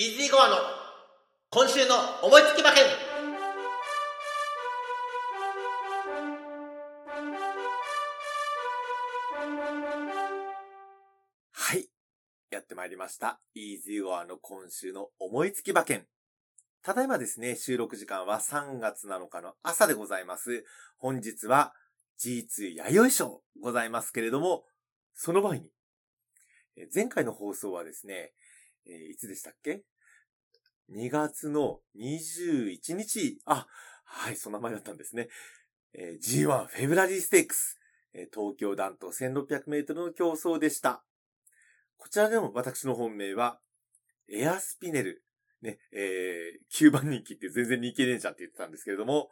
イージーゴアの今週の思いつき馬券はい。やってまいりました。イージーゴアの今週の思いつき馬券。ただいまですね、収録時間は3月7日の朝でございます。本日は G2 弥生賞ございますけれども、その前に、前回の放送はですね、えーいつでしたっけ？?2 月の21日、あ、はい、その名前だったんですね。えー G1 フェブラリーステークス、えー東京団と1600メートルの競争でした。こちらでも私の本命は、エアスピネル。ね、えー、9番人気って全然人気ねえじゃんって言ってたんですけれども、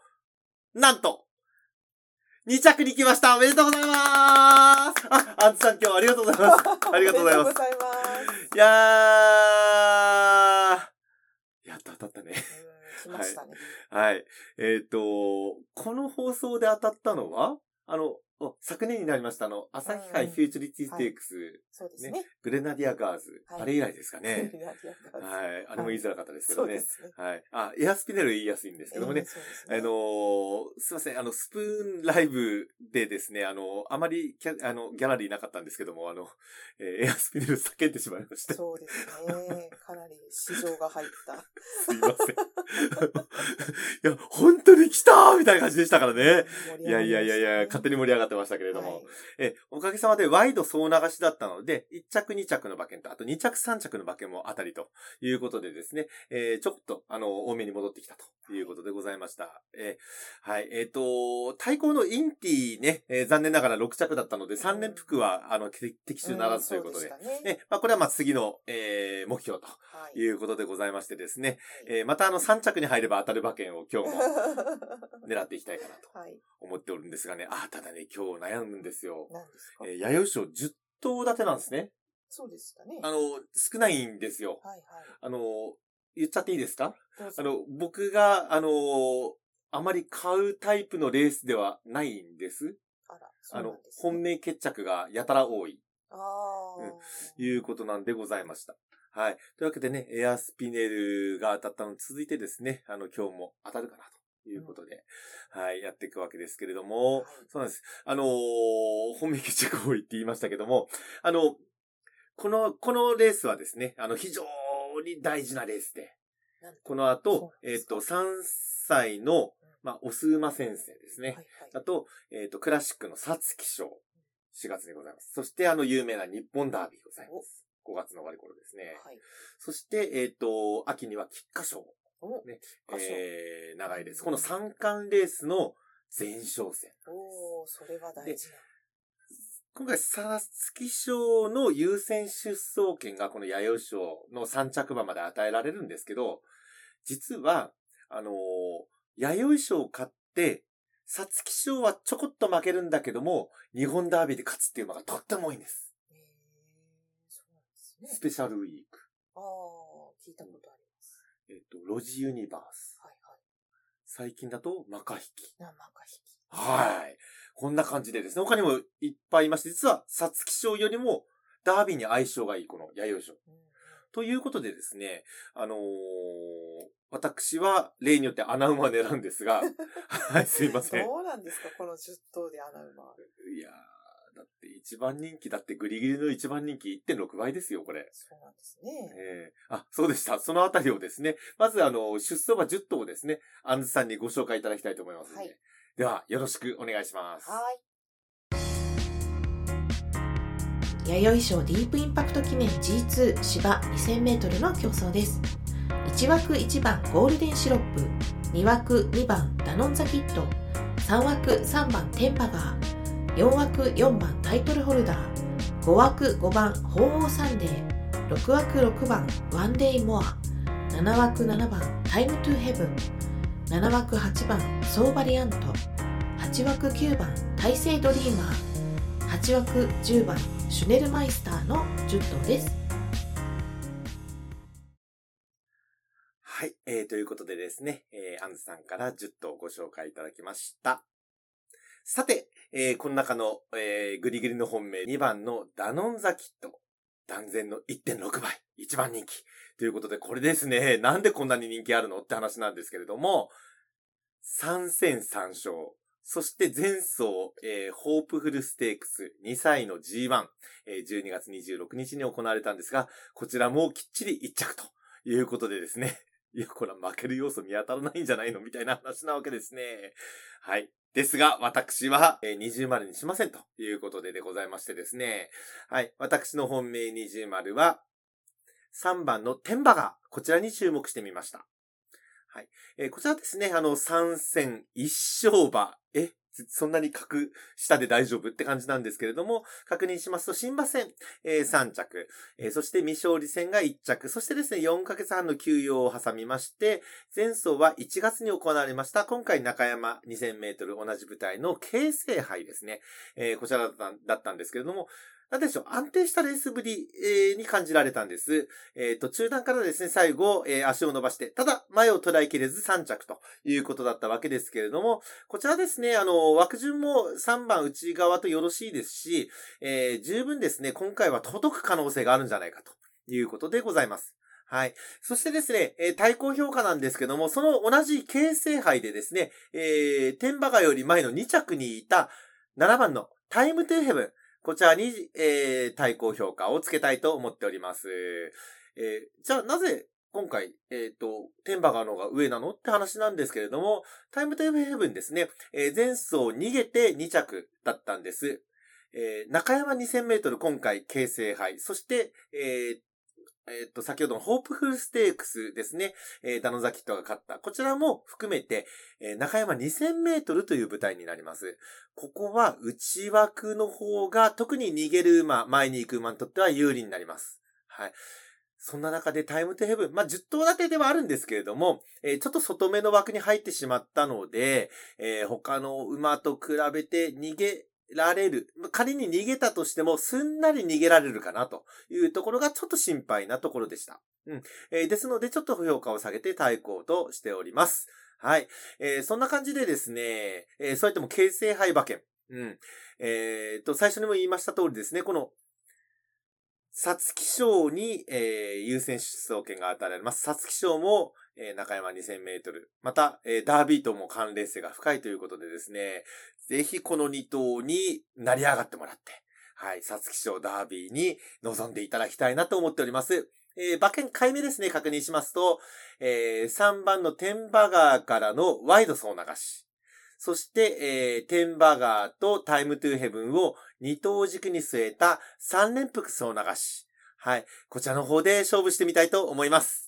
なんと !2 着に来ましたおめでとうございますあ、アンツさん今日はありがとうございます。ありがとうございますありがとうございます。いやー、当たったね。うん、来ましたね。はい。えっ、と、この放送で当たったのは、あの、お昨年になりました、あの、朝日杯うんフューチュリティステークス、そうですね。グレナディアガーズ、はいあれ以来ですかね。い。はい。あれも言いづらかったですけどね。そうですね。はい。あ、エアスピネル言いやすいんですけどもねえー。そうですねあのーすいません、あの、スプーンライブでですね、あの、あまりキャ、あの、ギャラリーなかったんですけども、あの、えーエアスピネル叫んでしまいました。すそうですね。かなり市場が入った。いません。いや、本たーみたいな感じでしたからね。いやいやいやいや、勝手に盛り上がってましたけれども。え、おかげさまでワイド総流しだったので、1着2着の馬券と、あと2着3着の馬券も当たりということでですね、えーちょっと、あの、多めに戻ってきたということでございました。えーはい、えっ、と、対抗のインティね、えー残念ながら6着だったので、3連服は、あの、て的中ならずということで、うしたね。ね、まあ、これはまあ次の、えー目標とはい。いうことでございましてですね、えーまたあの3着に入れば当たる馬券を今日も 狙っていきたいかなとはい。思っておるんですがね、あ、ただね、今日悩むんですよ。何ですか？えー、弥生賞10頭立てなんですね。そうでしたね。あの、少ないんですよ。はいはい。あの、言っちゃっていいですか？あの、僕が、あの、あまり買うタイプのレースではないんです。あら、そあのうなんです、ね。本命決着がやたら多い、ああ、うんいうことなんでございました。はい。というわけでね、エアスピネルが当たったのに続いてですね、あの、今日も当たるかなということで、はい、やっていくわけですけれども、はいそうなんです。あのー本命決着多いって言いましたけども、あの、この、このレースはですね、あの、非常に大事なレースで、この後、えっ、ですか？と、3歳の、まあ、オス馬先生ですね。はいはい。あと、えっ、と、クラシックの皐月賞、4月にございます。そして、あの、有名な日本ダービーございます。5月の終わり頃ですね。はい。そして、えっ、と、秋には菊花賞。おね、えー、長いです。この三冠レースの前哨戦。おー、それは大事な。今回、皐月賞の優先出走権がこの弥生賞の3着馬まで与えられるんですけど、実は、あのー弥生賞を勝って、皐月賞はちょこっと負けるんだけども、日本ダービーで勝つっていう馬がとっても多いんです。えー、そうなんですね。スペシャルウィーク。ああ、聞いたことあります。えっ、と、ロジユニバース。はいはい。最近だと、マカヒキ。生か引き。はい。こんな感じでですね、他にもいっぱいいまして、実は、皐月賞よりも、ダービーに相性がいい、この弥生賞。うんということでですね、あのー私は例によって穴馬を狙うんですが、はい、すいません。どうなんですかこの10頭で穴馬。いやー、だって一番人気、だってグリグリの一番人気1.6倍ですよ、これ。そうなんですね。ええあ、そうでした。そのあたりをですね、まずあの、出走馬10頭をですね、アンズさんにご紹介いただきたいと思いますので。はいでは、よろしくお願いします。はい。弥生賞ディープインパクト記念 G2 芝 2000m の競争です1枠1番ゴールデンシロップ2枠2番ダノンザキッド3枠3番テンバガー4枠4番タイトルホルダー。5枠5番ホウオウサンデー6枠6番ワンデイモア。7枠7番タイムトゥヘヴン。7枠8番ソーヴァリアント。8枠9番タイセイドリーマー。8枠10番シュネルマイスターの10頭です。はい、えー、ということでですね、えー、アンズさんから10頭ご紹介いただきました。さて、えー、この中の、えー、グリグリの本命2番のダノンザキット断然の1.6倍、一番人気。ということで、これですね、なんでこんなに人気あるのって話なんですけれども、3戦3勝。そして前走、えー、ホープフルステークス2歳の G1、えー、12月26日に行われたんですが、こちらもきっちり1着ということでですね。いや、これは負ける要素見当たらないんじゃないのみたいな話なわけですね。はい。ですが、私は、えー、二重丸にしませんということででございましてですね。はい。私の本命二重丸は、3番の天馬が。こちらに注目してみました。はい。えー、こちらですね、あの、3戦一勝馬。えそんなに格下で大丈夫って感じなんですけれども、確認しますと、新馬戦、えー、3着、えー、そして未勝利戦が1着、そしてですね、4ヶ月半の休養を挟みまして、前走は1月に行われました、今回中山2000メートル同じ舞台の京成杯ですね、えー、こちらだったんですけれども、なんでしょう、安定したレースぶり、えー、に感じられたんです。えっ、ー、と、中段からですね、最後、えー、足を伸ばして、ただ、前を捉えきれず3着ということだったわけですけれども、こちらですね、あの、枠順も3番内側とよろしいですし、えー、十分ですね、今回は届く可能性があるんじゃないかということでございます。はい。そしてですね、えー、対抗評価なんですけども、その同じ京成杯でですね、えー、天馬がより前の2着にいた7番のタイムトゥーヘブン。こちらに、えー、対抗評価をつけたいと思っております。えー、じゃあなぜ今回、えっ、ー、と、テンバガーの方が上なのって話なんですけれども、タイムトゥーヘブンですね、えー、前走逃げて2着だったんです。えー、中山2000メートル今回形成杯、そして、えー、えっと、先ほどのホープフルステークスですね。えー、ダノザキットが勝った。こちらも含めて、えー、中山2000メートルという舞台になります。ここは内枠の方が特に逃げる馬、前に行く馬にとっては有利になります。はい。そんな中でタイムトゥヘブン、まあ、10頭立てではあるんですけれども、えー、ちょっと外目の枠に入ってしまったので、えー、他の馬と比べて逃げられる。仮に逃げたとしても、すんなり逃げられるかなというところがちょっと心配なところでした。うん。えー、ですので、ちょっと評価を下げて対抗としております。はい。えー、そんな感じでですね、えー、そうやっても形成敗馬券。うん。えー、と、最初にも言いました通りですね、この、皐月賞に、えー、優先出走権が与えられます。皐月賞も、えー、中山2000メートル。また、えー、ダービーとも関連性が深いということでですね、ぜひこの2頭に成り上がってもらって、はい、皐月賞ダービーに臨んでいただきたいなと思っております。えー、馬券買い目ですね、確認しますと、えー、3番のテンバガーからのワイド総流し。そして、えー、テンバガーとタイムトゥーヘブンを2頭軸に据えた3連複総流し。はい。こちらの方で勝負してみたいと思います。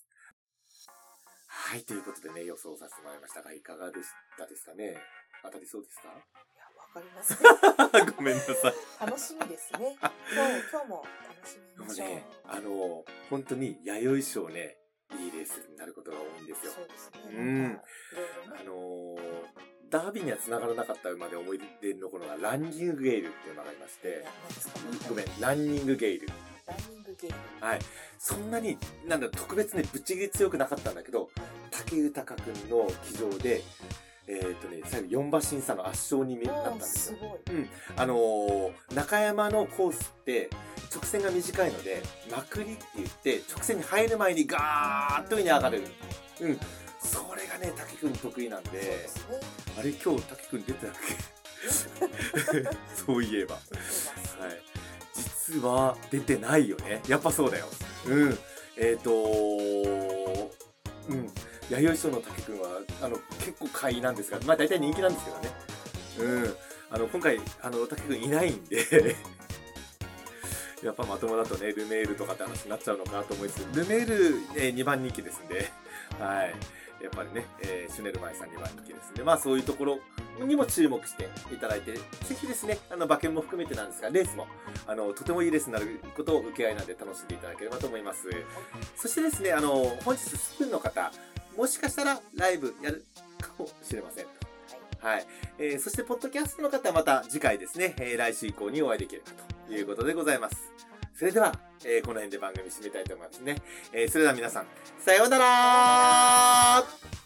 はい、ということでね、予想させてもらいましたが、いかがでしたですかね？当たりそうですか？いや、わかりますね。ごめんなさい。楽しみですね。今日、今日も楽しみましょう。ね、あの、本当に弥生賞ね、いいレースになることが多いんですよ。そうですね。うん。あのダービーには繋がらなかった馬で思い出に残るのが、ランニングゲイルっていう馬がいまして、ごめん、ランニングゲイル。ランニングゲイル。はい。そんなに、なんだ、特別ね、ぶっちぎり強くなかったんだけど、竹豊くんの騎乗で、えっ、ー、とね、最後4馬審査の圧勝になったんですよ。すごい。うん。あのー、中山のコースって直線が短いので、まくりって言って直線に入る前にガーッと上に上がる。うん。それがね、滝くん得意なんで、であれ今日滝くん出てたっけ？そういえば。はい。実は出てないよね。やっぱそうだよ。うん。えっ、ー、とうん。弥生賞の竹くんは、あの、結構買いなんですが、まあ大体人気なんですけどね。うん。あの、今回、あの、竹くんいないんで やっぱまともだとね、ルメールとかって話になっちゃうのかなと思いつつ、ルメール、えー、2番人気ですんで、はい。やっぱりね、えー、シュネルマイさん2番人気ですんで、まあそういうところにも注目していただいて、ぜひですね、あの、馬券も含めてなんですが、レースも、あの、とてもいいレースになることを受け合いなんで楽しんでいただければと思います。そしてですね、あの、本日スプーンの方、もしかしたらライブやるかもしれません。はい。えー、そして、ポッドキャストの方はまた次回ですね、えー、来週以降にお会いできればということでございます。それでは、えー、この辺で番組締めたいと思いますね。えー、それでは皆さん、さようなら